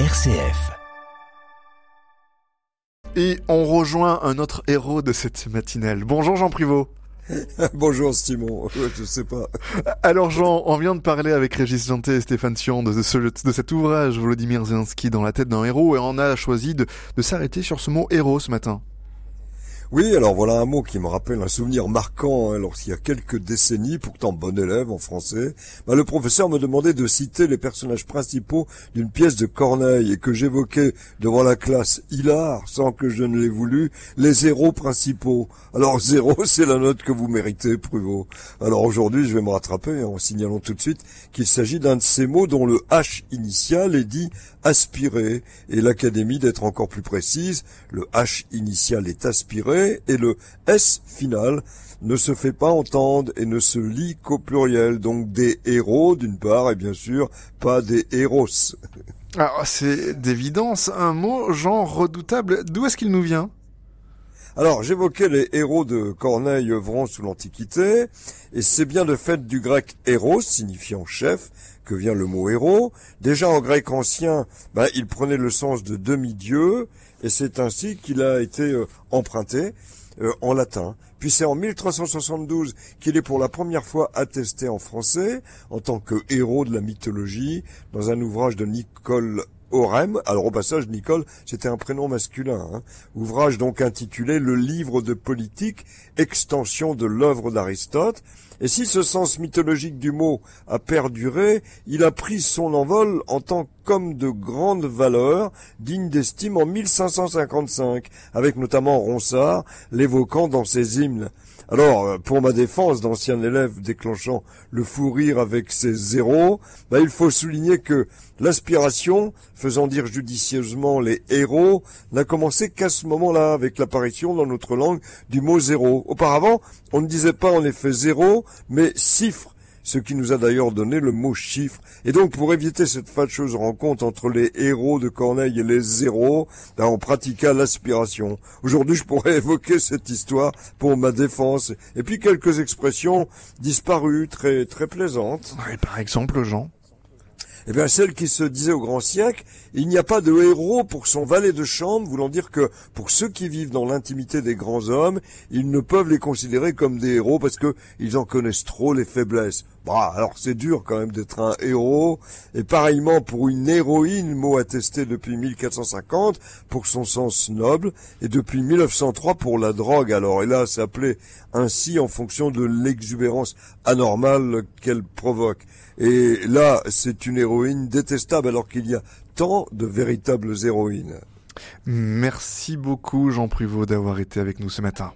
RCF. Et on rejoint un autre héros de cette matinale. Bonjour Jean Privot. Bonjour Simon, je sais pas. Alors Jean, on vient de parler avec Régis Janté et Stéphane Sion de, ce, de cet ouvrage Volodymyr Zelensky dans la tête d'un héros et on a choisi de, de s'arrêter sur ce mot héros ce matin. Oui, alors voilà un mot qui me rappelle un souvenir marquant hein, lorsqu'il y a quelques décennies, pourtant bon élève en français, bah, le professeur me demandait de citer les personnages principaux d'une pièce de Corneille et que j'évoquais devant la classe hilar, sans que je ne l'ai voulu, les héros principaux. Alors zéro, c'est la note que vous méritez, Pruvot. Alors aujourd'hui, je vais me rattraper en signalant tout de suite qu'il s'agit d'un de ces mots dont le H initial est dit aspirer, et l'Académie d'être encore plus précise, le H initial est aspiré, et le S final ne se fait pas entendre et ne se lit qu'au pluriel. Donc des héros d'une part et bien sûr pas des héros. Alors c'est d'évidence un mot genre redoutable. D'où est-ce qu'il nous vient? Alors, j'évoquais les héros de Corneille œuvrant sous l'Antiquité, et c'est bien de fait du grec héros, signifiant chef, que vient le mot héros. Déjà en grec ancien, ben, il prenait le sens de demi-dieu, et c'est ainsi qu'il a été euh, emprunté euh, en latin. Puis c'est en 1372 qu'il est pour la première fois attesté en français en tant que héros de la mythologie dans un ouvrage de Nicole Orem. Alors au passage, Nicole, c'était un prénom masculin. Hein. Ouvrage donc intitulé Le livre de politique, extension de l'œuvre d'Aristote. Et si ce sens mythologique du mot a perduré, il a pris son envol en tant qu'homme de grande valeur, digne d'estime en 1555, avec notamment Ronsard, l'évoquant dans ses hymnes. Alors, euh, pour ma défense d'ancien élève déclenchant le fou rire avec ses zéros, bah, il faut souligner que l'aspiration, faisant dire judicieusement les héros, n'a commencé qu'à ce moment-là, avec l'apparition dans notre langue du mot zéro. Auparavant, on ne disait pas en effet zéro, mais cifre ce qui nous a d'ailleurs donné le mot chiffre. Et donc pour éviter cette fâcheuse rencontre entre les héros de Corneille et les zéros, ben, on pratiqua l'aspiration. Aujourd'hui je pourrais évoquer cette histoire pour ma défense. Et puis quelques expressions disparues, très très plaisantes. par exemple Jean eh bien celle qui se disait au grand siècle, il n'y a pas de héros pour son valet de chambre, voulant dire que pour ceux qui vivent dans l'intimité des grands hommes, ils ne peuvent les considérer comme des héros parce que ils en connaissent trop les faiblesses. Bah, alors c'est dur quand même d'être un héros, et pareillement pour une héroïne, mot attesté depuis 1450 pour son sens noble, et depuis 1903 pour la drogue. Alors, et là, s'appelait ainsi en fonction de l'exubérance anormale qu'elle provoque. Et là, c'est une héroïne détestable alors qu'il y a tant de véritables héroïnes. Merci beaucoup Jean Privot d'avoir été avec nous ce matin.